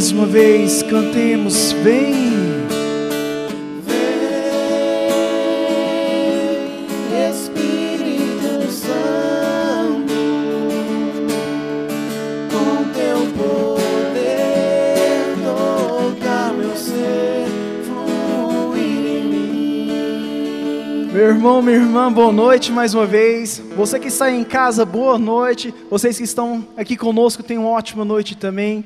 Mais uma vez cantemos, vem. Espírito Santo, com teu poder tocar meu ser, fluir em mim. Meu irmão, minha irmã, boa noite mais uma vez. Você que está em casa, boa noite. Vocês que estão aqui conosco, tenham uma ótima noite também.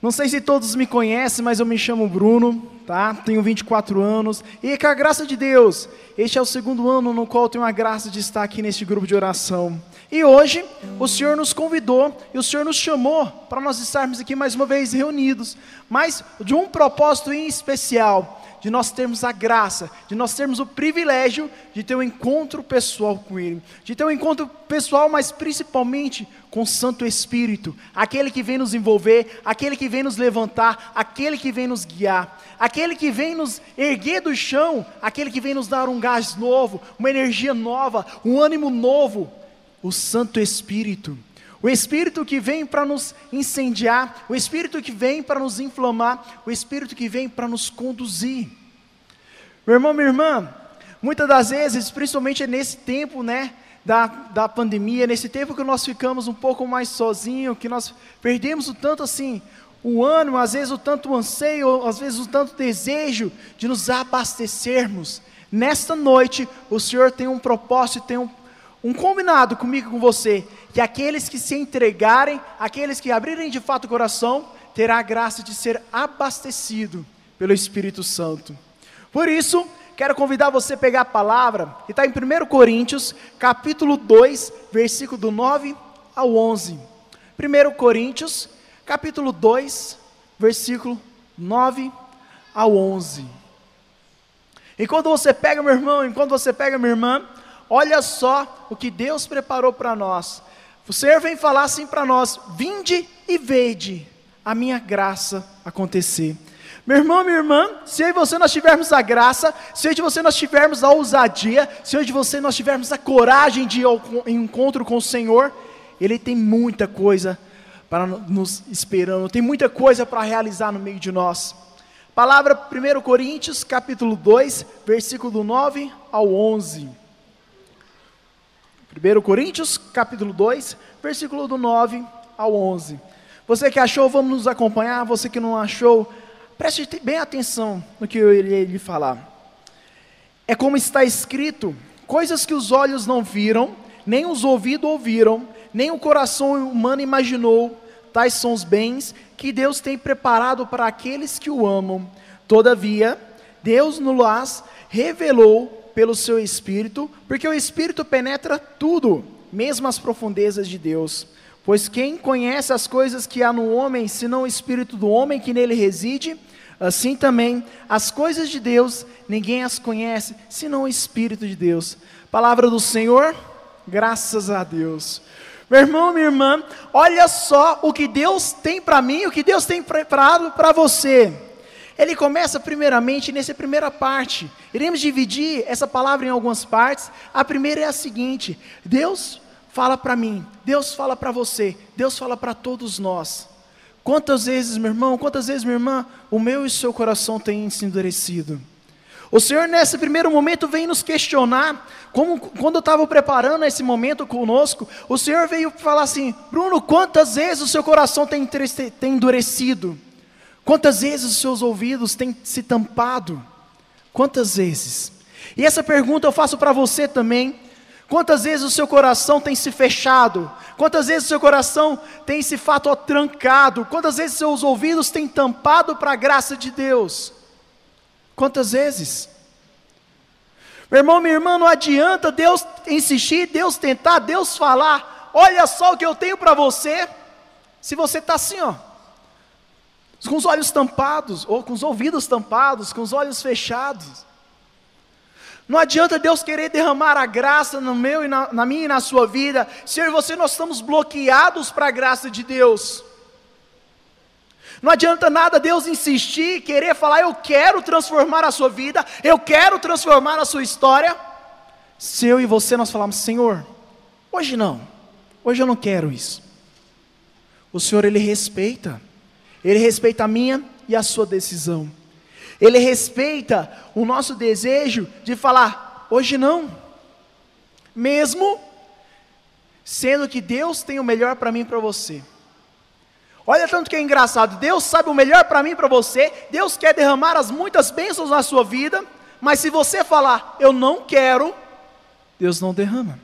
Não sei se todos me conhecem, mas eu me chamo Bruno, tá? Tenho 24 anos. E com a graça de Deus, este é o segundo ano no qual tenho a graça de estar aqui neste grupo de oração. E hoje, o Senhor nos convidou e o Senhor nos chamou para nós estarmos aqui mais uma vez reunidos, mas de um propósito em especial de nós termos a graça, de nós termos o privilégio de ter um encontro pessoal com Ele, de ter um encontro pessoal, mas principalmente com o Santo Espírito, aquele que vem nos envolver, aquele que vem nos levantar, aquele que vem nos guiar, aquele que vem nos erguer do chão, aquele que vem nos dar um gás novo, uma energia nova, um ânimo novo, o Santo Espírito. O Espírito que vem para nos incendiar, o Espírito que vem para nos inflamar, o Espírito que vem para nos conduzir. Meu irmão, minha irmã, muitas das vezes, principalmente nesse tempo, né, da, da pandemia, nesse tempo que nós ficamos um pouco mais sozinhos, que nós perdemos o tanto assim, o ânimo, às vezes o tanto anseio, às vezes o tanto desejo de nos abastecermos. Nesta noite, o Senhor tem um propósito, tem um, um combinado comigo com você, que aqueles que se entregarem, aqueles que abrirem de fato o coração, terá a graça de ser abastecido pelo Espírito Santo. Por isso, quero convidar você a pegar a palavra, que está em 1 Coríntios, capítulo 2, versículo do 9 ao 11. 1 Coríntios, capítulo 2, versículo 9 ao 11. Enquanto você pega, meu irmão, enquanto você pega, minha irmã, olha só o que Deus preparou para nós. O Senhor vem falar assim para nós: vinde e vede a minha graça acontecer. Meu irmão, minha irmã, se eu e você nós tivermos a graça, se eu e você nós tivermos a ousadia, se eu e você nós tivermos a coragem de ir ao encontro com o Senhor, Ele tem muita coisa para nos esperando, tem muita coisa para realizar no meio de nós. Palavra 1 Coríntios, capítulo 2, versículo 9 ao 11. 1 Coríntios, capítulo 2, versículo do 9 ao 11. Você que achou, vamos nos acompanhar. Você que não achou, preste bem atenção no que eu irei lhe falar. É como está escrito: coisas que os olhos não viram, nem os ouvidos ouviram, nem o coração humano imaginou, tais são os bens que Deus tem preparado para aqueles que o amam. Todavia, Deus nos revelou pelo seu Espírito, porque o Espírito penetra tudo, mesmo as profundezas de Deus. Pois quem conhece as coisas que há no homem, senão o Espírito do homem que nele reside? Assim também, as coisas de Deus, ninguém as conhece, senão o Espírito de Deus. Palavra do Senhor, graças a Deus. Meu irmão, minha irmã, olha só o que Deus tem para mim, o que Deus tem preparado para você. Ele começa primeiramente nessa primeira parte. Iremos dividir essa palavra em algumas partes. A primeira é a seguinte: Deus fala para mim, Deus fala para você, Deus fala para todos nós. Quantas vezes, meu irmão, quantas vezes, minha irmã, o meu e o seu coração têm se endurecido? O Senhor, nesse primeiro momento, vem nos questionar, como quando eu estava preparando esse momento conosco, o Senhor veio falar assim: Bruno, quantas vezes o seu coração tem, tem endurecido? Quantas vezes os seus ouvidos têm se tampado? Quantas vezes? E essa pergunta eu faço para você também. Quantas vezes o seu coração tem se fechado? Quantas vezes o seu coração tem se fato trancado? Quantas vezes seus ouvidos têm tampado para a graça de Deus? Quantas vezes? Meu irmão, minha irmã, não adianta Deus insistir, Deus tentar, Deus falar. Olha só o que eu tenho para você. Se você está assim, ó, com os olhos tampados, ou com os ouvidos tampados, com os olhos fechados. Não adianta Deus querer derramar a graça no meu e na, na minha e na sua vida, se eu e você nós estamos bloqueados para a graça de Deus. Não adianta nada Deus insistir, querer falar, eu quero transformar a sua vida, eu quero transformar a sua história. Se eu e você nós falamos, Senhor, hoje não, hoje eu não quero isso. O Senhor, Ele respeita, Ele respeita a minha e a sua decisão. Ele respeita o nosso desejo de falar, hoje não. Mesmo sendo que Deus tem o melhor para mim e para você. Olha tanto que é engraçado, Deus sabe o melhor para mim e para você, Deus quer derramar as muitas bênçãos na sua vida, mas se você falar, eu não quero, Deus não derrama.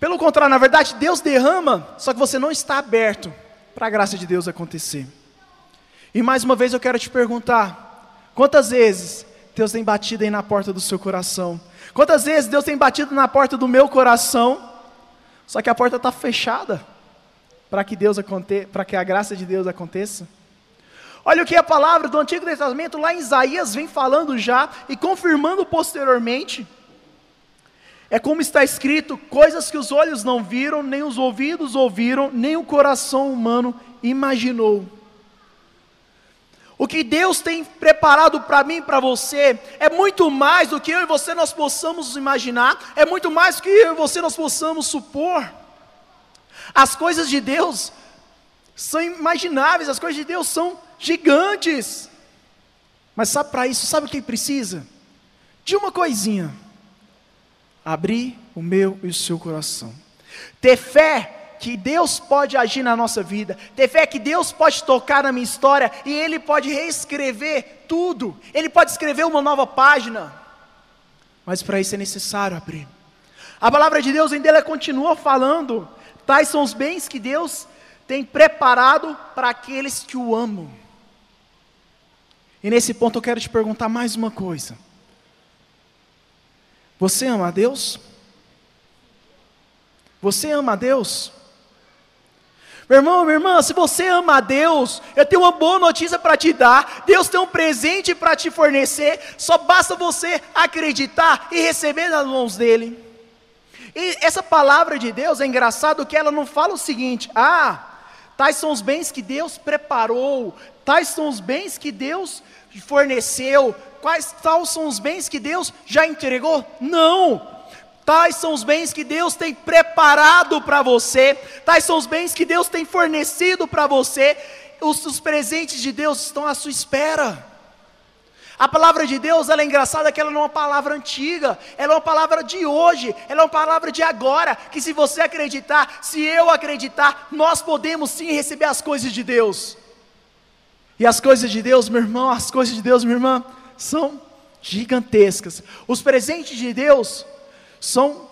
Pelo contrário, na verdade, Deus derrama, só que você não está aberto para a graça de Deus acontecer. E mais uma vez eu quero te perguntar: quantas vezes Deus tem batido aí na porta do seu coração? Quantas vezes Deus tem batido na porta do meu coração, só que a porta está fechada para que Deus aconteça, para que a graça de Deus aconteça? Olha o que a palavra do Antigo Testamento lá em Isaías vem falando já e confirmando posteriormente. É como está escrito: coisas que os olhos não viram, nem os ouvidos ouviram, nem o coração humano imaginou. O que Deus tem preparado para mim e para você é muito mais do que eu e você nós possamos imaginar, é muito mais do que eu e você nós possamos supor. As coisas de Deus são imagináveis, as coisas de Deus são gigantes. Mas sabe para isso, sabe o que precisa? De uma coisinha abrir o meu e o seu coração. Ter fé que Deus pode agir na nossa vida, ter fé que Deus pode tocar na minha história e Ele pode reescrever tudo, Ele pode escrever uma nova página, mas para isso é necessário abrir. A palavra de Deus ainda ela continua falando, tais são os bens que Deus tem preparado para aqueles que o amam. E nesse ponto eu quero te perguntar mais uma coisa. Você ama a Deus? Você ama a Deus? Meu irmão, minha irmã, se você ama a Deus, eu tenho uma boa notícia para te dar. Deus tem um presente para te fornecer. Só basta você acreditar e receber nas mãos dele. E essa palavra de Deus é engraçado que ela não fala o seguinte: ah, tais são os bens que Deus preparou, tais são os bens que Deus forneceu, quais tais são os bens que Deus já entregou? Não. Tais são os bens que Deus tem preparado para você, tais são os bens que Deus tem fornecido para você, os, os, presentes de Deus estão à sua espera. A palavra de Deus, ela é engraçada que ela não é uma palavra antiga, ela é uma palavra de hoje, ela é uma palavra de agora, que se você acreditar, se eu acreditar, nós podemos sim receber as coisas de Deus. E as coisas de Deus, meu irmão, as coisas de Deus, minha irmã, são gigantescas. Os presentes de Deus são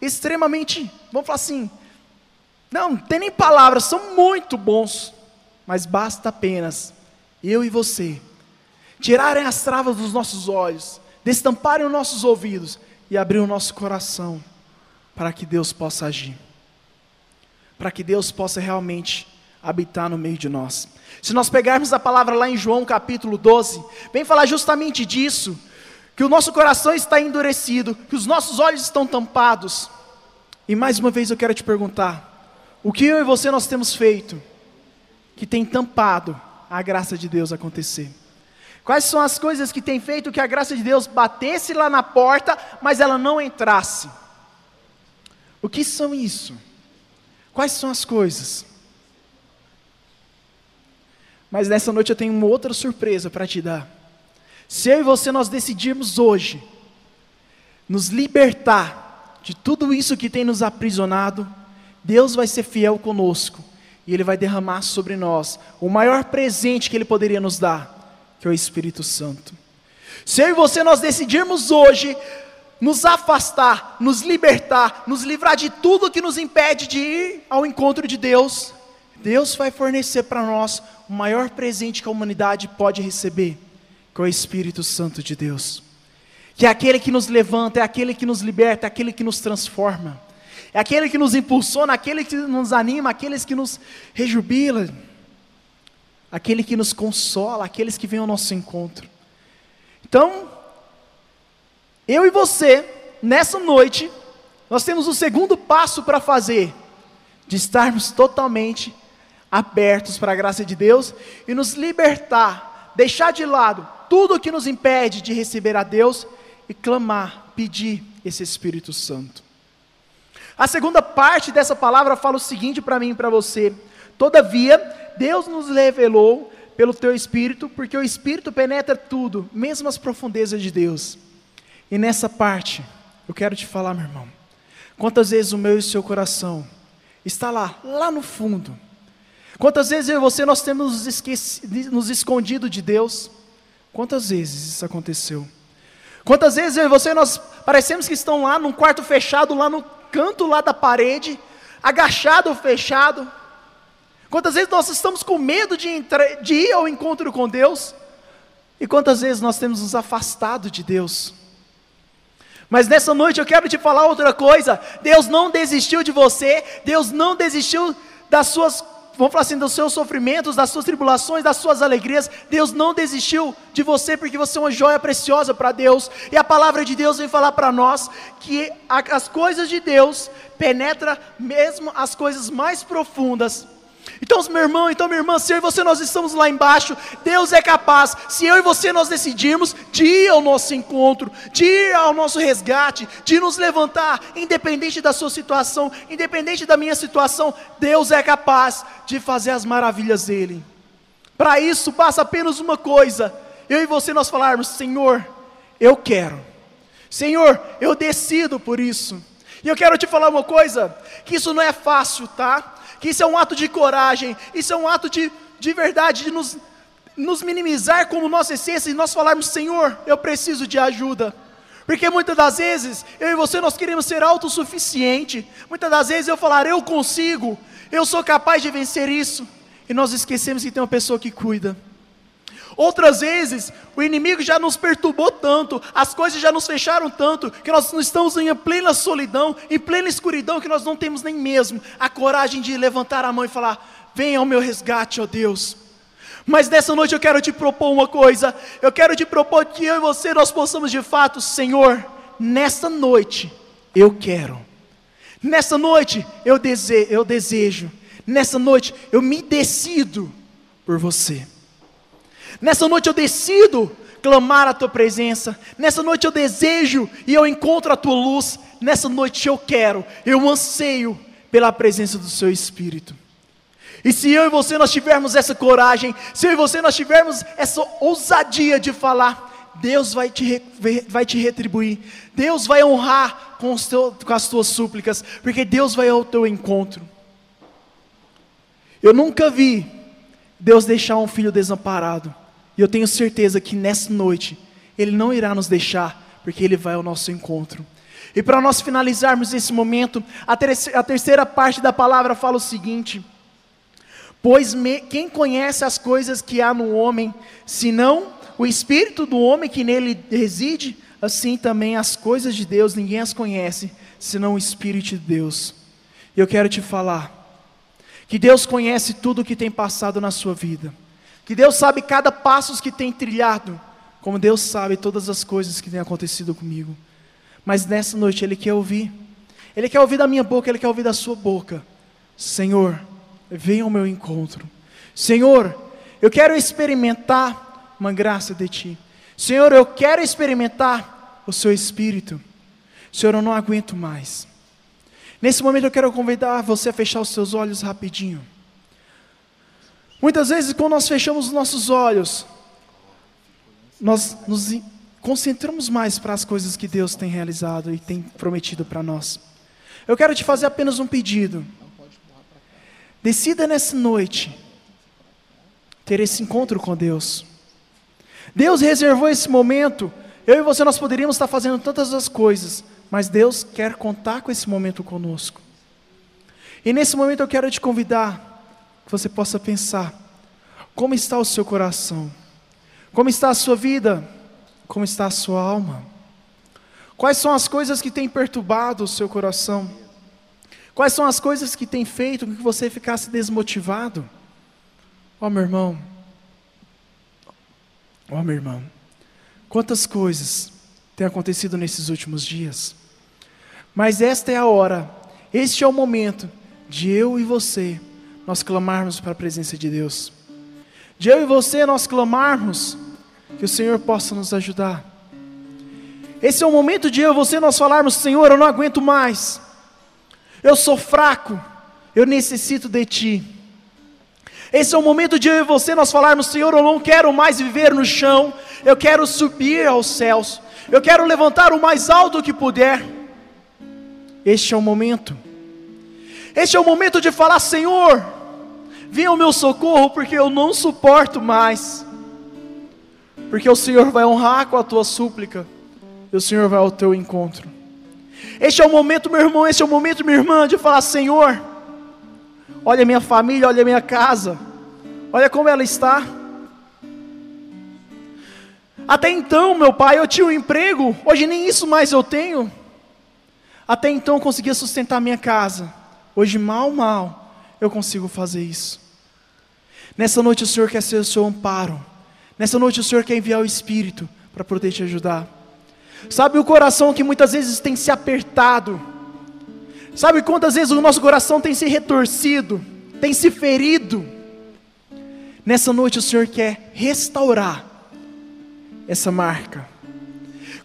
extremamente, vamos falar assim, não, não tem nem palavras, são muito bons, mas basta apenas eu e você tirarem as travas dos nossos olhos, destamparem os nossos ouvidos e abrir o nosso coração para que Deus possa agir, para que Deus possa realmente habitar no meio de nós. Se nós pegarmos a palavra lá em João capítulo 12, vem falar justamente disso, que o nosso coração está endurecido, que os nossos olhos estão tampados. E mais uma vez eu quero te perguntar: o que eu e você nós temos feito que tem tampado a graça de Deus acontecer? Quais são as coisas que tem feito que a graça de Deus batesse lá na porta, mas ela não entrasse? O que são isso? Quais são as coisas? Mas nessa noite eu tenho uma outra surpresa para te dar. Se eu e você nós decidirmos hoje nos libertar de tudo isso que tem nos aprisionado, Deus vai ser fiel conosco e Ele vai derramar sobre nós o maior presente que Ele poderia nos dar, que é o Espírito Santo. Se eu e você nós decidirmos hoje nos afastar, nos libertar, nos livrar de tudo que nos impede de ir ao encontro de Deus, Deus vai fornecer para nós o maior presente que a humanidade pode receber, é o Espírito Santo de Deus. Que é aquele que nos levanta, é aquele que nos liberta, é aquele que nos transforma, é aquele que nos impulsiona, aquele que nos anima, aqueles que nos rejubila, aquele que nos consola, aqueles que vêm ao nosso encontro. Então, eu e você, nessa noite, nós temos o segundo passo para fazer, de estarmos totalmente abertos para a graça de Deus e nos libertar, deixar de lado tudo que nos impede de receber a Deus e clamar, pedir esse Espírito Santo. A segunda parte dessa palavra fala o seguinte para mim e para você: Todavia, Deus nos revelou pelo teu espírito, porque o espírito penetra tudo, mesmo as profundezas de Deus. E nessa parte, eu quero te falar, meu irmão, quantas vezes o meu e o seu coração está lá, lá no fundo. Quantas vezes eu e você nós temos nos, nos escondido de Deus? Quantas vezes isso aconteceu? Quantas vezes eu e você nós parecemos que estão lá num quarto fechado, lá no canto lá da parede, agachado fechado? Quantas vezes nós estamos com medo de, entrar, de ir ao encontro com Deus? E quantas vezes nós temos nos afastado de Deus? Mas nessa noite eu quero te falar outra coisa. Deus não desistiu de você, Deus não desistiu das suas vamos falar assim, dos seus sofrimentos, das suas tribulações, das suas alegrias. Deus não desistiu de você porque você é uma joia preciosa para Deus. E a palavra de Deus vem falar para nós que as coisas de Deus penetra mesmo as coisas mais profundas então, meu irmão, então minha irmã, se eu e você nós estamos lá embaixo, Deus é capaz, se eu e você nós decidirmos de ir ao nosso encontro, de ir ao nosso resgate, de nos levantar, independente da sua situação, independente da minha situação, Deus é capaz de fazer as maravilhas dele. Para isso basta apenas uma coisa: eu e você nós falarmos, Senhor, eu quero. Senhor, eu decido por isso. E eu quero te falar uma coisa, que isso não é fácil, tá? Que isso é um ato de coragem, isso é um ato de, de verdade, de nos, nos minimizar como nossa essência e nós falarmos, Senhor, eu preciso de ajuda. Porque muitas das vezes, eu e você, nós queremos ser autossuficiente. Muitas das vezes eu falar, eu consigo, eu sou capaz de vencer isso. E nós esquecemos que tem uma pessoa que cuida. Outras vezes, o inimigo já nos perturbou tanto, as coisas já nos fecharam tanto, que nós estamos em plena solidão, em plena escuridão, que nós não temos nem mesmo a coragem de levantar a mão e falar: Venha ao meu resgate, ó Deus. Mas nessa noite eu quero te propor uma coisa, eu quero te propor que eu e você nós possamos de fato, Senhor, nessa noite eu quero, nessa noite eu desejo, eu desejo, nessa noite eu me decido por você. Nessa noite eu decido clamar a tua presença. Nessa noite eu desejo e eu encontro a tua luz. Nessa noite eu quero, eu anseio pela presença do seu Espírito. E se eu e você nós tivermos essa coragem, se eu e você nós tivermos essa ousadia de falar, Deus vai te, vai te retribuir, Deus vai honrar com, teu, com as tuas súplicas, porque Deus vai ao teu encontro. Eu nunca vi Deus deixar um filho desamparado. E eu tenho certeza que nessa noite Ele não irá nos deixar, porque Ele vai ao nosso encontro. E para nós finalizarmos esse momento, a, terceira, a terceira parte da palavra fala o seguinte: Pois quem conhece as coisas que há no homem, senão o espírito do homem que nele reside, assim também as coisas de Deus ninguém as conhece, senão o espírito de Deus. Eu quero te falar que Deus conhece tudo o que tem passado na sua vida. Que Deus sabe cada passo que tem trilhado, como Deus sabe todas as coisas que têm acontecido comigo. Mas nessa noite Ele quer ouvir. Ele quer ouvir da minha boca, Ele quer ouvir da sua boca. Senhor, venha ao meu encontro. Senhor, eu quero experimentar uma graça de Ti. Senhor, eu quero experimentar o Seu Espírito. Senhor, eu não aguento mais. Nesse momento eu quero convidar você a fechar os seus olhos rapidinho. Muitas vezes, quando nós fechamos os nossos olhos, nós nos concentramos mais para as coisas que Deus tem realizado e tem prometido para nós. Eu quero te fazer apenas um pedido. Decida nessa noite ter esse encontro com Deus. Deus reservou esse momento. Eu e você nós poderíamos estar fazendo tantas as coisas, mas Deus quer contar com esse momento conosco. E nesse momento eu quero te convidar que você possa pensar: como está o seu coração? Como está a sua vida? Como está a sua alma? Quais são as coisas que têm perturbado o seu coração? Quais são as coisas que têm feito com que você ficasse desmotivado? Ó oh, meu irmão, ó oh, meu irmão, quantas coisas têm acontecido nesses últimos dias? Mas esta é a hora, este é o momento de eu e você nós clamarmos para a presença de Deus. De eu e você nós clamarmos que o Senhor possa nos ajudar. Esse é o momento de eu e você nós falarmos: Senhor, eu não aguento mais. Eu sou fraco. Eu necessito de Ti. Esse é o momento de eu e você nós falarmos: Senhor, eu não quero mais viver no chão, eu quero subir aos céus, eu quero levantar o mais alto que puder. Este é o momento. Este é o momento de falar: Senhor, venha o meu socorro, porque eu não suporto mais. Porque o Senhor vai honrar com a tua súplica, e o Senhor vai ao teu encontro. Este é o momento, meu irmão, este é o momento, minha irmã, de falar: Senhor, olha a minha família, olha a minha casa, olha como ela está. Até então, meu pai, eu tinha um emprego, hoje nem isso mais eu tenho. Até então eu conseguia sustentar minha casa, hoje mal, mal, eu consigo fazer isso. Nessa noite o Senhor quer ser o seu amparo, nessa noite o Senhor quer enviar o Espírito para poder te ajudar. Sabe o coração que muitas vezes tem se apertado, sabe quantas vezes o nosso coração tem se retorcido, tem se ferido. Nessa noite o Senhor quer restaurar essa marca.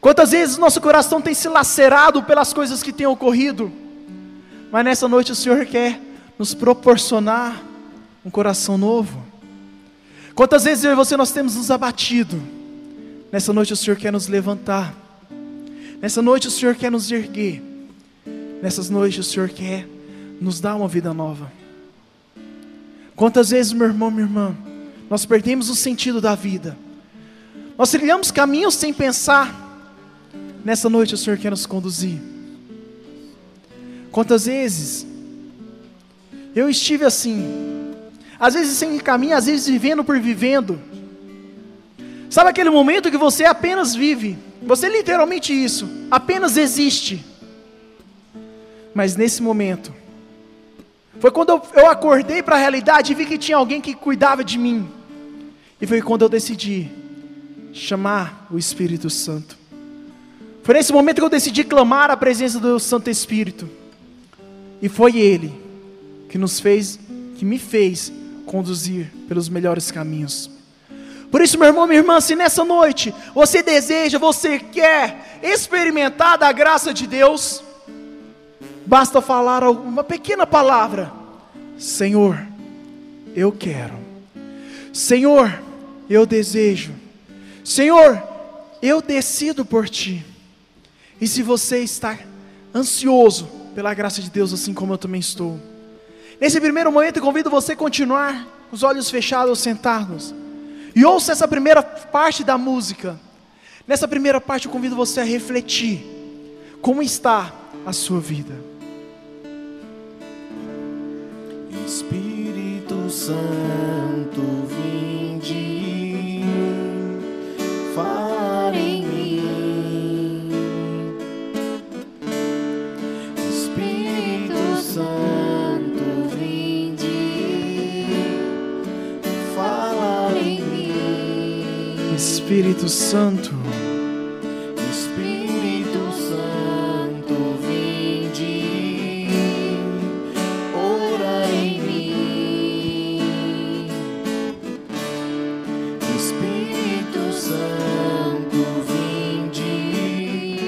Quantas vezes nosso coração tem se lacerado pelas coisas que têm ocorrido, mas nessa noite o Senhor quer nos proporcionar um coração novo. Quantas vezes eu e você nós temos nos abatido, nessa noite o Senhor quer nos levantar, nessa noite o Senhor quer nos erguer, nessas noites o Senhor quer nos dar uma vida nova. Quantas vezes, meu irmão, minha irmã, nós perdemos o sentido da vida, nós trilhamos caminhos sem pensar, nessa noite o Senhor quer nos conduzir. Quantas vezes eu estive assim, às vezes sem caminho, às vezes vivendo por vivendo. Sabe aquele momento que você apenas vive, você literalmente isso, apenas existe. Mas nesse momento, foi quando eu, eu acordei para a realidade e vi que tinha alguém que cuidava de mim. E foi quando eu decidi chamar o Espírito Santo. Foi nesse momento que eu decidi clamar a presença do Santo Espírito. E foi Ele que nos fez, que me fez conduzir pelos melhores caminhos. Por isso, meu irmão, minha irmã, se nessa noite você deseja, você quer experimentar da graça de Deus, basta falar uma pequena palavra: Senhor, eu quero. Senhor, eu desejo. Senhor, eu decido por ti. E se você está ansioso pela graça de Deus, assim como eu também estou, nesse primeiro momento convido você a continuar com os olhos fechados, sentados, e ouça essa primeira parte da música. Nessa primeira parte eu convido você a refletir como está a sua vida. Espírito Santo, vinde, fala Espírito Santo, Espírito Santo, vinde, ora em mim. Espírito Santo, vinde,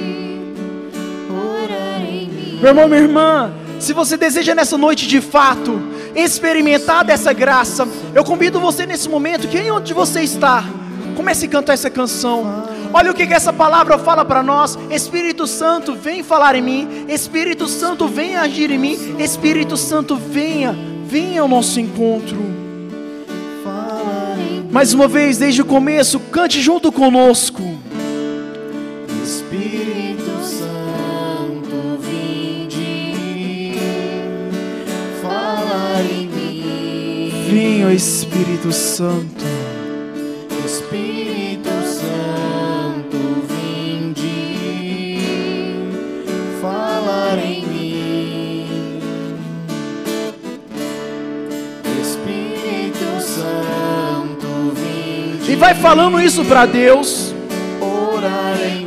ora em mim. meu irmão, minha irmã, se você deseja nessa noite de fato experimentar dessa graça, eu convido você nesse momento, que aí onde você está, comece a cantar essa canção. Olha o que, que essa palavra fala para nós. Espírito Santo, vem falar em mim. Espírito Santo, vem agir em mim. Espírito Santo, venha, venha ao nosso encontro. Mais uma vez, desde o começo, cante junto conosco. Espírito Santo, vinde, fala em mim. Venha, Espírito Santo. Vai falando isso para Deus.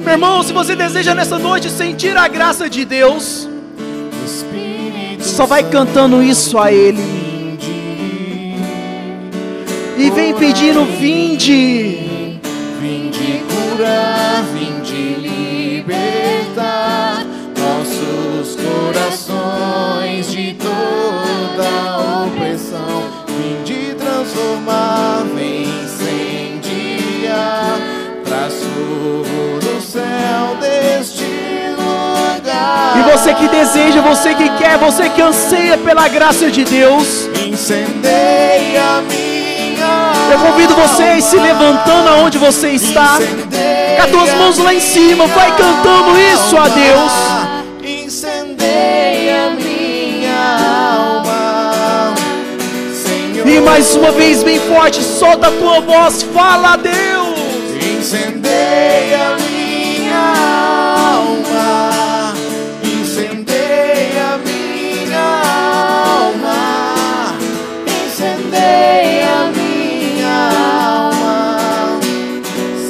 Meu irmão, se você deseja nessa noite sentir a graça de Deus, só vai cantando isso a Ele. E vem pedindo, vinde. Vinde curar, vinde libertar nossos corações de toda opressão. Vinde transformar novo céu deste lugar. E você que deseja, você que quer, você que anseia pela graça de Deus, incendeia minha. Eu convido vocês se levantando aonde você está, com as duas mãos lá em cima, vai cantando isso a Deus. E mais uma vez, bem forte, solta a tua voz, fala a Deus. Incendeia minha alma, incendeia minha alma, incendeia minha alma,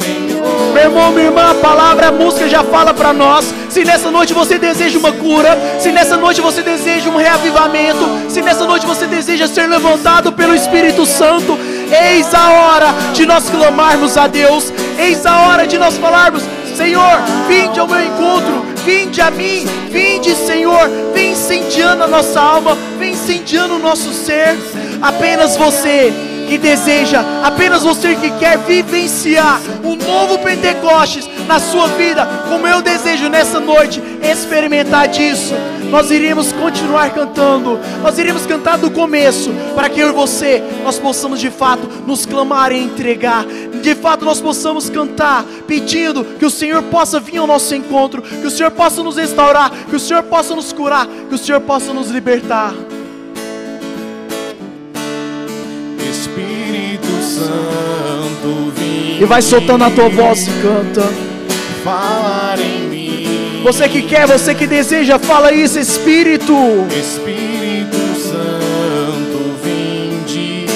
Senhor. Meu irmão, minha irmã, a palavra, a música já fala para nós. Se nessa noite você deseja uma cura, se nessa noite você deseja um reavivamento, se nessa noite você deseja ser levantado pelo Espírito Santo, eis a hora de nós clamarmos a Deus, eis a hora de nós falarmos: Senhor, vinde ao meu encontro, vinde a mim, vinde, Senhor, vem incendiando a nossa alma, vem incendiando o nosso ser. Apenas você que deseja, apenas você que quer vivenciar um novo Pentecostes na sua vida, como eu desejo nessa noite experimentar disso. Nós iremos continuar cantando, nós iremos cantar do começo, para que eu e você nós possamos de fato nos clamar e entregar. De fato nós possamos cantar pedindo que o Senhor possa vir ao nosso encontro, que o Senhor possa nos restaurar, que o Senhor possa nos curar, que o Senhor possa nos libertar. Espírito Santo, vim E vai soltando a tua voz e canta. falar em. Você que quer, você que deseja, fala isso, Espírito. Espírito Santo, vinde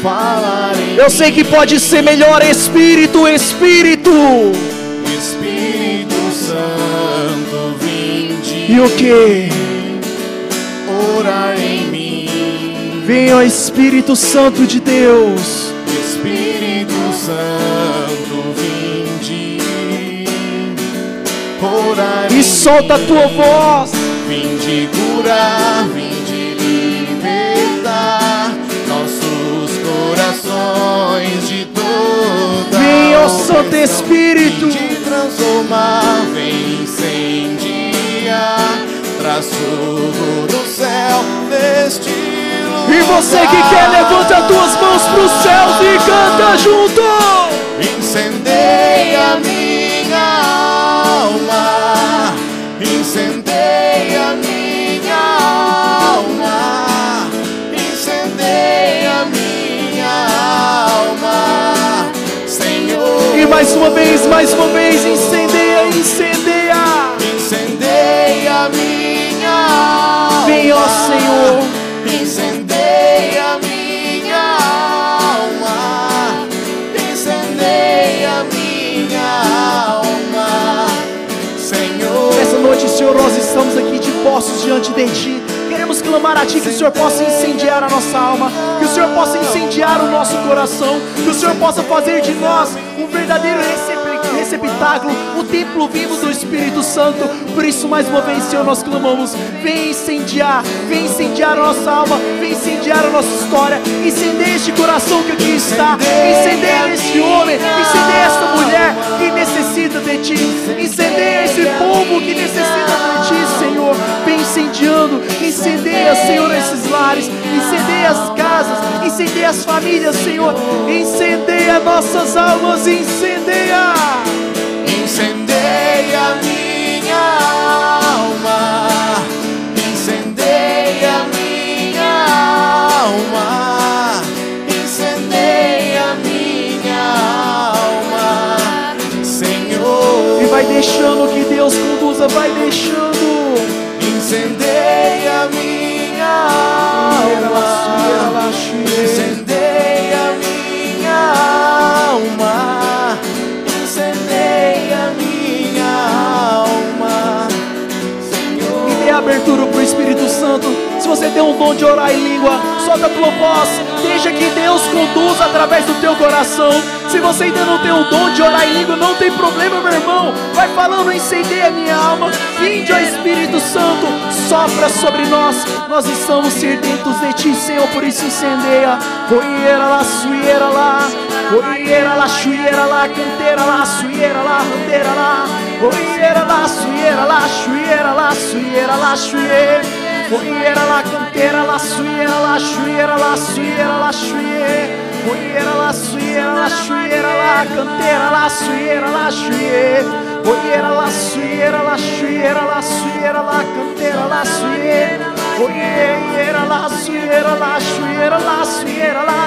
falar em Eu sei que pode ser melhor, Espírito, Espírito. Espírito Santo, vinde E o que? orar em mim. Venha, Espírito Santo de Deus. Espírito Santo, E solta a tua voz. Vinde curar, vinde libertar nossos corações de toda Vem, ó Santo. Espírito. Vinde transformar, vem incendiar, traz fogo do céu neste lugar. E você que quer, levanta as tuas mãos para os céus e canta junto. Incendeia incendeia minha alma, incendeia minha alma, Senhor. E mais uma vez, mais uma vez, incendeia, incendeia. Nós estamos aqui de postos diante de Ti. Queremos clamar a Ti que o Senhor possa incendiar a nossa alma, que o Senhor possa incendiar o nosso coração, que o Senhor possa fazer de nós um verdadeiro recep- receptáculo, o templo vivo do Espírito Santo. Por isso, mais uma vez, Senhor, nós clamamos: vem incendiar, vem incendiar a nossa alma, vem incendiar a nossa história, incendeia este coração que aqui está, incendeia este homem, incendeia esta mulher que necessita de Ti, incendeia esse povo que necessita de Ti, Senhor. Vem incendiando, incendeia, Senhor, esses lares, incendeia as casas, incendeia as famílias, Senhor, incendeia nossas almas, incendeia. Incendeia minha alma, incendeia minha alma, incendeia minha alma, Senhor. E vai deixando que Deus conduza, vai deixando. Incendeia Santo. Se você tem um dom de orar em língua, solta a tua voz. Deixa que Deus conduza através do teu coração. Se você ainda não tem o dom de orar em língua, não tem problema, meu irmão. Vai falando, incendeia minha alma. Vinde, ó Espírito Santo, sopra sobre nós. Nós estamos sedentos de ti, Senhor, por isso incendeia. Roieira lá, suieira lá. Roieira lá, chuieira lá, canteira lá, suieira lá, randeira lá. Oiera la suiera la suiera la suiera la suiera Oiera la cantera la suiera la suiera la suiera la suiera Oiera la suiera la suiera la cantera la suiera la suiera Oiera la suiera la suiera la suiera la cantera la suiera Oiera la suiera la suiera la suiera la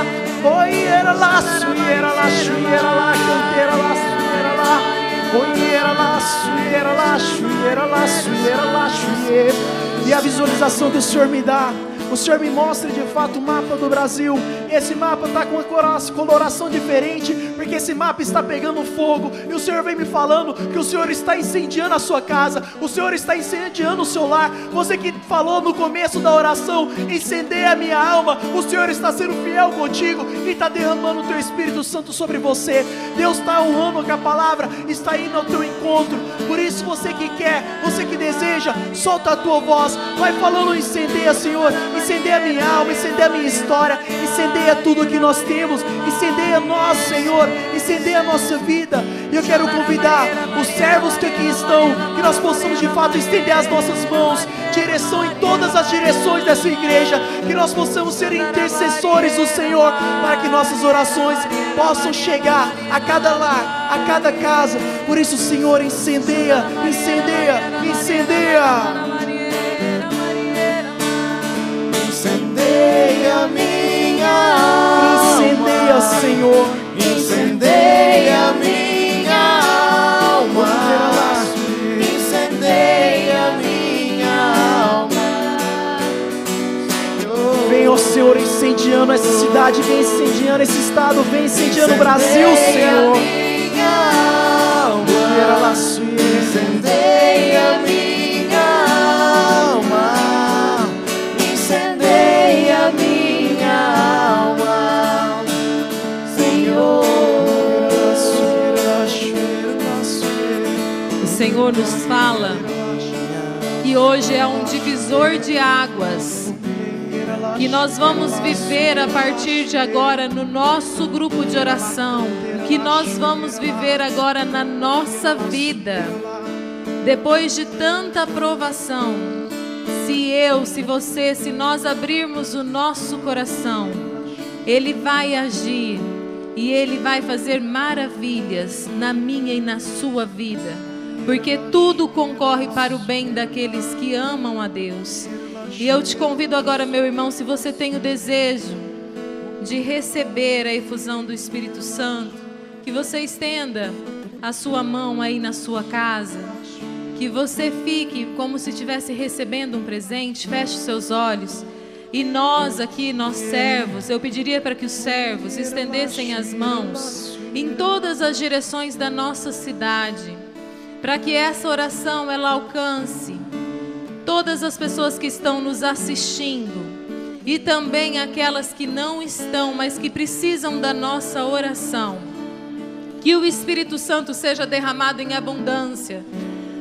Oiera la suiera la suiera la cantera la suiera la Oiera lá, suieira lá, suieira lá, suieira lá, suieira. E a visualização que o Senhor me dá o Senhor me mostra de fato o mapa do Brasil. Esse mapa está com coloração diferente, porque esse mapa está pegando fogo. E o Senhor vem me falando que o Senhor está incendiando a sua casa, o Senhor está incendiando o seu lar. Você que falou no começo da oração, incendeia a minha alma. O Senhor está sendo fiel contigo e está derramando o teu Espírito Santo sobre você. Deus está honrando que a palavra está indo ao teu encontro. Por isso, você que quer, você que deseja, solta a tua voz, vai falando, incendeia, Senhor incendeia a minha alma, incendeia a minha história, incendeia tudo que nós temos, incendeia nós, Senhor, incendeia a nossa vida. E eu quero convidar os servos que aqui estão, que nós possamos de fato estender as nossas mãos, direção em todas as direções dessa igreja, que nós possamos ser intercessores do Senhor, para que nossas orações possam chegar a cada lar, a cada casa. Por isso, Senhor, incendeia, incendeia, incendeia. Incendeia minha alma. Incendeia, Senhor. Incendeia minha alma. Incendeia minha alma. Vem, ó Senhor, incendiando essa cidade, vem incendiando esse estado, vem incendiando o Brasil, Senhor. Senhor nos fala que hoje é um divisor de águas, que nós vamos viver a partir de agora no nosso grupo de oração, que nós vamos viver agora na nossa vida, depois de tanta provação. Se eu, se você, se nós abrirmos o nosso coração, Ele vai agir e Ele vai fazer maravilhas na minha e na sua vida porque tudo concorre para o bem daqueles que amam a Deus. E eu te convido agora, meu irmão, se você tem o desejo de receber a efusão do Espírito Santo, que você estenda a sua mão aí na sua casa, que você fique como se estivesse recebendo um presente, feche seus olhos. E nós aqui, nós servos, eu pediria para que os servos estendessem as mãos em todas as direções da nossa cidade para que essa oração ela alcance todas as pessoas que estão nos assistindo e também aquelas que não estão, mas que precisam da nossa oração. Que o Espírito Santo seja derramado em abundância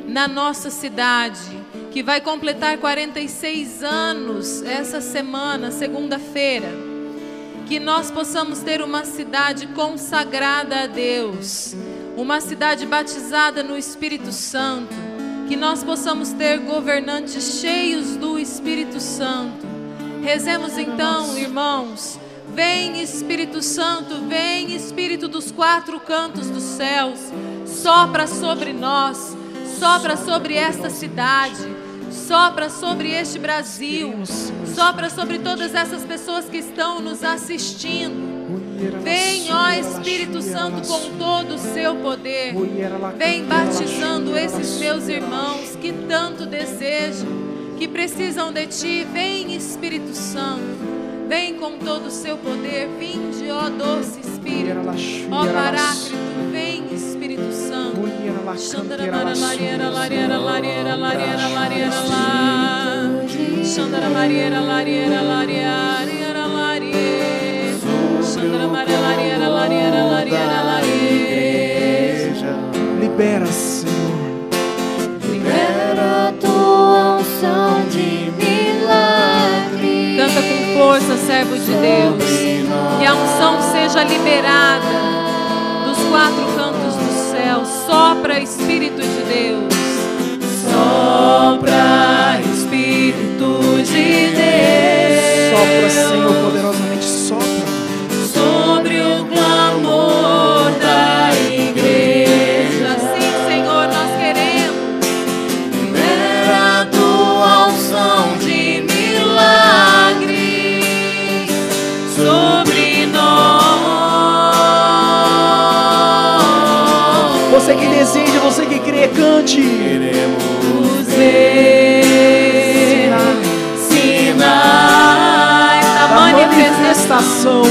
na nossa cidade, que vai completar 46 anos essa semana, segunda-feira. Que nós possamos ter uma cidade consagrada a Deus uma cidade batizada no Espírito Santo, que nós possamos ter governantes cheios do Espírito Santo. Rezemos então, irmãos. Vem Espírito Santo, vem Espírito dos quatro cantos dos céus, sopra sobre nós, sopra sobre esta cidade, sopra sobre este Brasil, sopra sobre todas essas pessoas que estão nos assistindo. Vem, ó Espírito Santo, com todo o seu poder. Vem batizando esses meus irmãos que tanto desejam, que precisam de ti. Vem, Espírito Santo. Vem com todo o seu poder. Vinde, ó doce Espírito. Ó Paráclito, vem, Espírito Santo. Xandaramara, lariera, lariera, lariera, lariera, lariera, lá. Xandara, lariera, lariera, lariera. Libera, Senhor. Libera a tua unção de milagre. Canta com força, servo de Deus. Que a unção seja liberada dos quatro cantos dos céus Sopra, Espírito de Deus. Sopra, Espírito de Deus. Sopra, Senhor, cante. Queremos ver sinais da manifestação.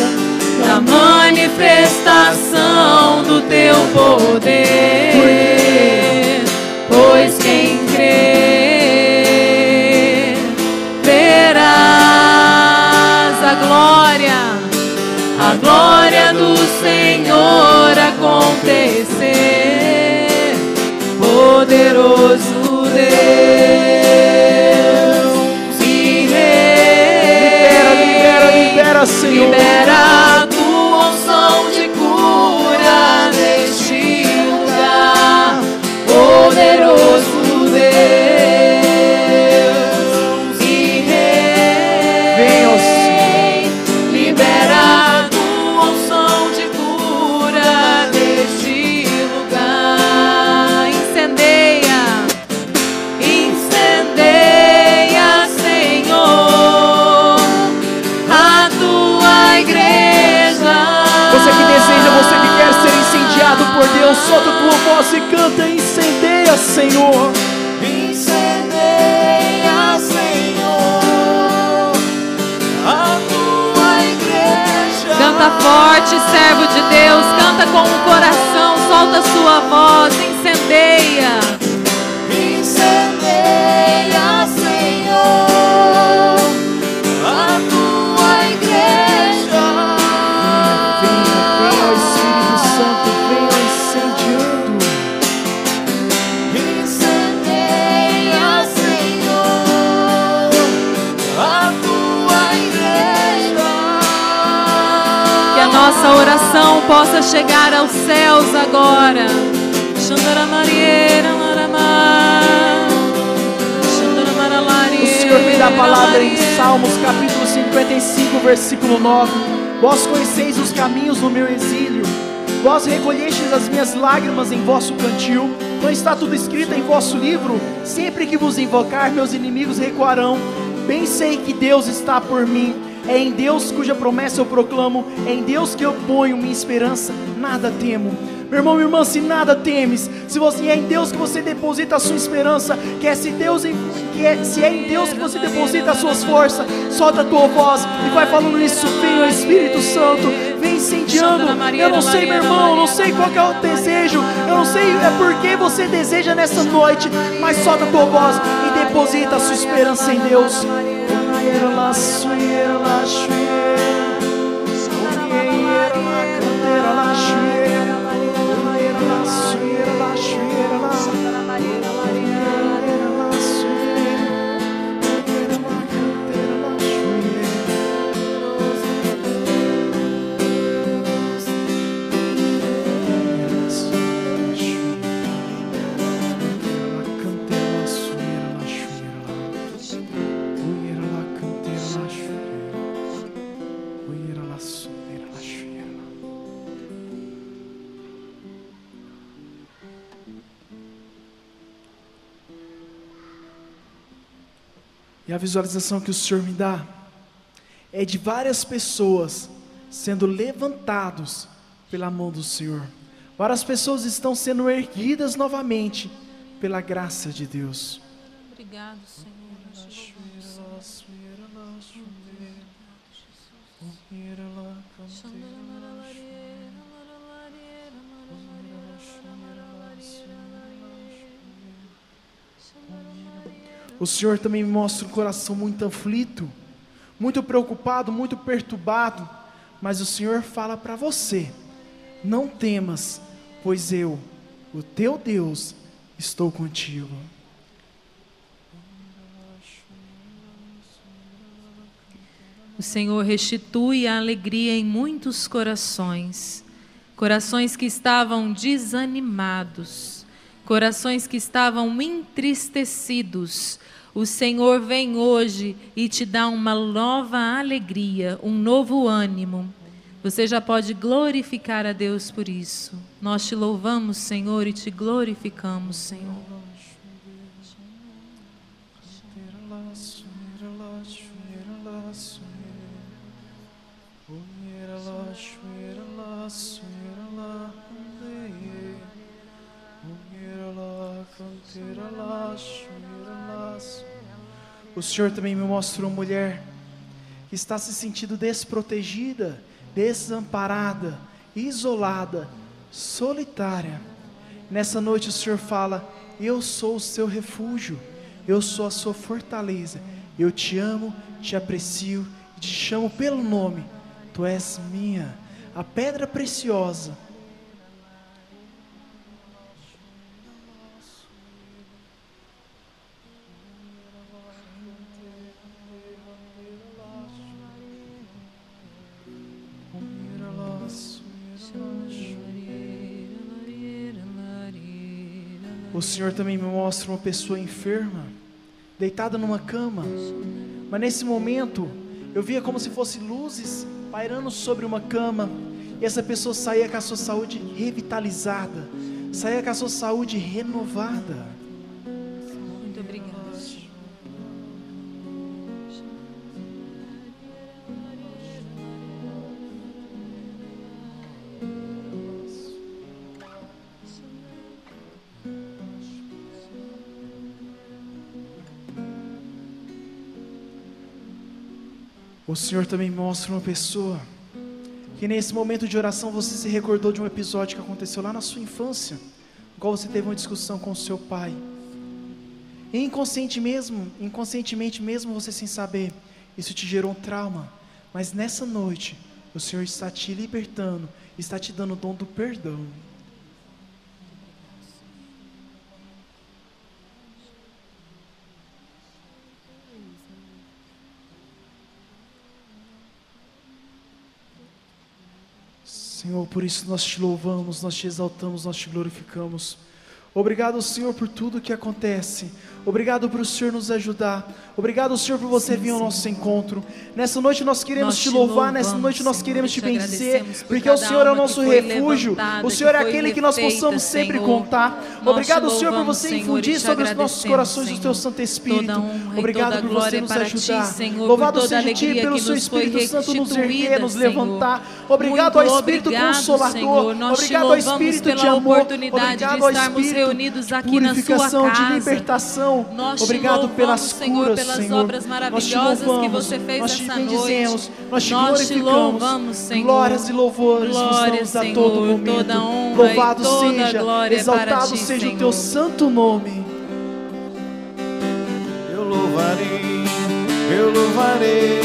da manifestação do teu poder. Pois quem crê verás a glória, a glória do Senhor acontecer. Poderoso Deus e Libera, libera, libera, Senhor. Libera palavra em. Salmos capítulo 55, versículo 9. Vós conheceis os caminhos do meu exílio. Vós recolhestes as minhas lágrimas em vosso cantil. Não está tudo escrito em vosso livro? Sempre que vos invocar, meus inimigos recuarão. Bem sei que Deus está por mim. É em Deus cuja promessa eu proclamo. É em Deus que eu ponho minha esperança. Nada temo. Meu irmão, minha irmã, se nada temes, se você é em Deus que você deposita a sua esperança, que é se Deus em, que é, se é em Deus que você deposita as suas forças, solta a tua voz e vai falando isso, vem o Espírito Santo, vem incendiando. Eu não sei, meu irmão, eu não sei qual que é o desejo, eu não sei é por que você deseja nessa noite, mas solta a tua voz e deposita a sua esperança em Deus. E a visualização que o Senhor me dá é de várias pessoas sendo levantados pela mão do Senhor. Várias pessoas estão sendo erguidas novamente pela graça de Deus. Obrigado, Senhor. O Senhor também me mostra um coração muito aflito, muito preocupado, muito perturbado, mas o Senhor fala para você: não temas, pois eu, o teu Deus, estou contigo. O Senhor restitui a alegria em muitos corações. corações que estavam desanimados, corações que estavam entristecidos. O Senhor vem hoje e te dá uma nova alegria, um novo ânimo. Você já pode glorificar a Deus por isso. Nós te louvamos, Senhor, e te glorificamos, Senhor. O Senhor também me mostrou uma mulher que está se sentindo desprotegida, desamparada, isolada, solitária. Nessa noite o Senhor fala: Eu sou o seu refúgio, eu sou a sua fortaleza. Eu te amo, te aprecio te chamo pelo nome. Tu és minha, a pedra preciosa. Senhor também me mostra uma pessoa enferma, deitada numa cama, mas nesse momento eu via como se fossem luzes pairando sobre uma cama, e essa pessoa saía com a sua saúde revitalizada, saía com a sua saúde renovada. O Senhor também mostra uma pessoa que nesse momento de oração você se recordou de um episódio que aconteceu lá na sua infância, no qual você teve uma discussão com o seu pai. E inconsciente mesmo, inconscientemente mesmo você sem saber, isso te gerou um trauma. Mas nessa noite, o Senhor está te libertando, está te dando o dom do perdão. Senhor, por isso nós te louvamos, nós te exaltamos, nós te glorificamos. Obrigado, Senhor, por tudo que acontece. Obrigado por o Senhor nos ajudar. Obrigado, Senhor, por você vir ao nosso encontro. Nessa noite nós queremos Nós te louvar, nessa louvamos, noite nós Senhor, queremos te vencer, por porque o Senhor é o nosso refúgio. O Senhor é aquele que nós possamos sempre Senhor. contar. Nós Obrigado, te Senhor, por louvamos, você infundir sobre os nossos corações o teu. Santo Espírito. Honra Obrigado por você nos para ti, ajudar. Senhor, Louvado seja ti pelo seu Espírito Santo nos erguer, nos levantar. Obrigado ao Espírito Consolador. Obrigado ao louvamos Espírito de amor. Obrigado ao Espírito de purificação, de casa. Nós te Obrigado louvamos, pelas Senhor, curas, pelas Senhor. obras maravilhosas que louvamos, você fez nós te essa bendizemos, noite. nós te Nós te glorificamos. louvamos, Senhor. Glórias e louvores Glória, nos damos a Senhor, todo momento. toda honra Louvado e toda seja, glória exaltado para ti, seja o Senhor. teu santo nome. Eu louvarei, eu louvarei,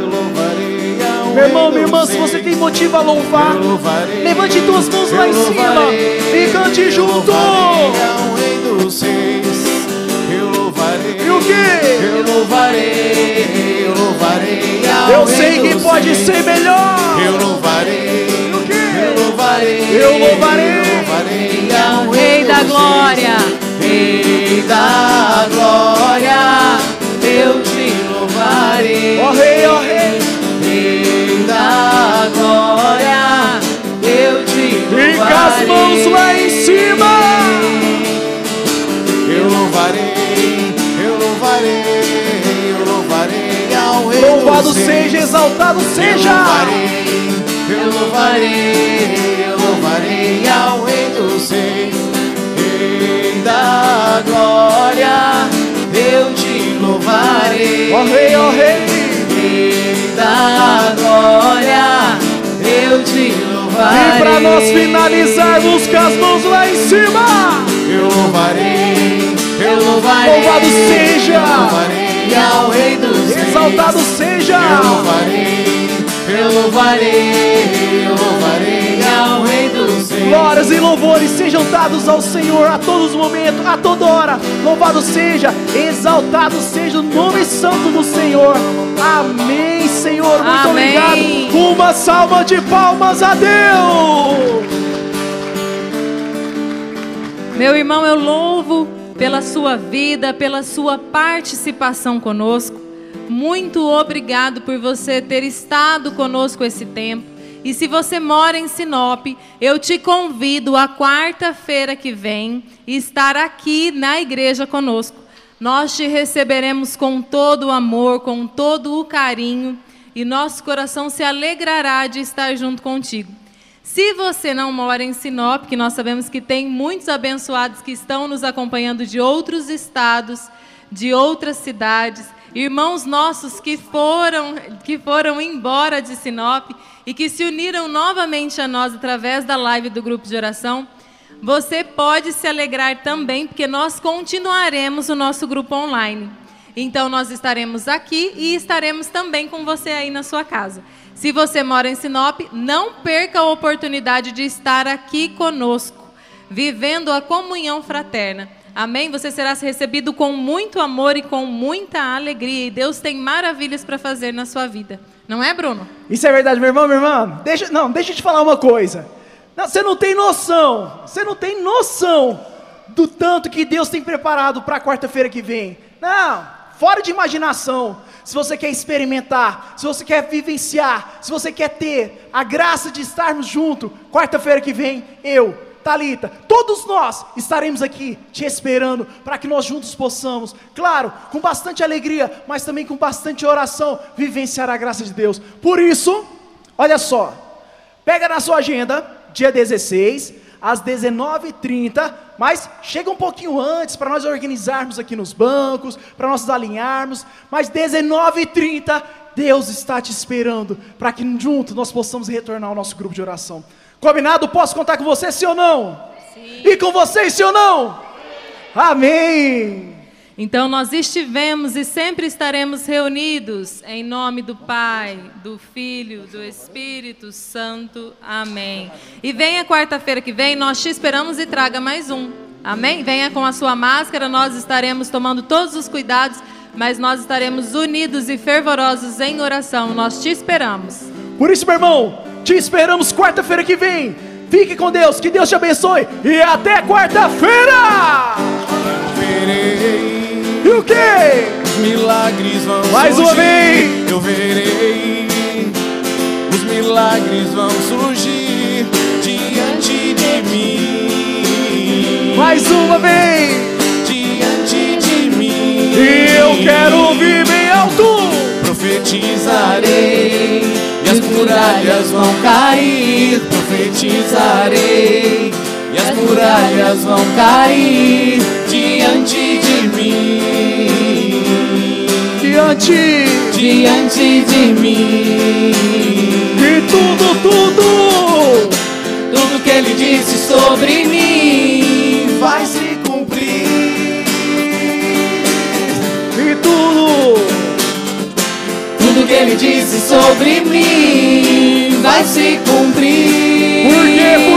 eu louvarei Meu irmão, minha irmã, se você tem motivo a louvar, Eu louvarei, levante duas mãos lá eu em cima louvarei, e cante eu junto. louvarei E o quê? Eu louvarei, eu louvarei ao Eu sei que pode Reis. ser melhor. Eu louvarei, E o quê? eu louvarei, Eu louvarei. eu louvarei ao Rei da glória. Rei da glória, eu te louvarei. Ó rei, ó rei. Rei da glória, eu te louvarei. Com as mãos lá em cima. Eu louvarei, louvarei, eu louvarei ao Rei Louvado seja, exaltado Eu seja. louvarei, eu louvarei, eu louvarei ao Rei dos Reis, Rei da glória, eu te louvarei. Ó rei, ó rei. Rei da glória, eu te louvarei. E para nós finalizarmos com as mãos lá em cima. Eu louvarei, eu louvarei. Louvado seja. Eu louvarei ao Rei dos Reis. Exaltado seja. Eu louvarei, eu louvarei, eu louvarei ao Rei dos Reis. Glórias e louvores louvores sejam dados ao Senhor a todos os momentos, a toda hora. Louvado seja, exaltado seja o nome santo do Senhor. Amém, Senhor. Muito Amém. obrigado. Uma salva de palmas a Deus. Meu irmão, eu louvo pela sua vida, pela sua participação conosco. Muito obrigado por você ter estado conosco esse tempo. E se você mora em Sinop, eu te convido a quarta-feira que vem estar aqui na igreja conosco. Nós te receberemos com todo o amor, com todo o carinho, e nosso coração se alegrará de estar junto contigo. Se você não mora em Sinop, que nós sabemos que tem muitos abençoados que estão nos acompanhando de outros estados, de outras cidades, irmãos nossos que foram que foram embora de Sinop e que se uniram novamente a nós através da live do grupo de oração, você pode se alegrar também, porque nós continuaremos o nosso grupo online. Então nós estaremos aqui e estaremos também com você aí na sua casa. Se você mora em Sinop, não perca a oportunidade de estar aqui conosco, vivendo a comunhão fraterna. Amém? Você será recebido com muito amor e com muita alegria. E Deus tem maravilhas para fazer na sua vida. Não é, Bruno? Isso é verdade, meu irmão, minha irmã. Deixa, não, deixa eu te falar uma coisa. Não, você não tem noção. Você não tem noção do tanto que Deus tem preparado para a quarta-feira que vem. Não, fora de imaginação. Se você quer experimentar, se você quer vivenciar, se você quer ter a graça de estarmos juntos, quarta-feira que vem, eu, Talita, todos nós estaremos aqui te esperando para que nós juntos possamos, claro, com bastante alegria, mas também com bastante oração, vivenciar a graça de Deus. Por isso, olha só, pega na sua agenda, dia 16, às 19h30, mas chega um pouquinho antes para nós organizarmos aqui nos bancos, para nós nos alinharmos, mas 19h30, Deus está te esperando para que juntos nós possamos retornar ao nosso grupo de oração. Combinado? Posso contar com você, sim ou não? Sim. E com vocês, sim ou não? Amém! Então nós estivemos e sempre estaremos reunidos em nome do Pai, do Filho, do Espírito Santo. Amém. E venha quarta-feira que vem, nós te esperamos e traga mais um. Amém? Venha com a sua máscara, nós estaremos tomando todos os cuidados, mas nós estaremos unidos e fervorosos em oração. Nós te esperamos. Por isso, meu irmão, te esperamos quarta-feira que vem. Fique com Deus, que Deus te abençoe e até quarta-feira! E o quê? os milagres vão Mais uma vez. Eu verei, os milagres vão surgir diante de mim. Mais uma vez! diante de mim. E eu quero ouvir bem alto! Profetizarei e as muralhas vão cair. Profetizarei e as muralhas vão cair diante de mim. Diante Diante de mim. de tudo, tudo! Tudo que ele disse sobre mim vai se cumprir. E tudo! Tudo que ele disse sobre mim vai se cumprir. Porque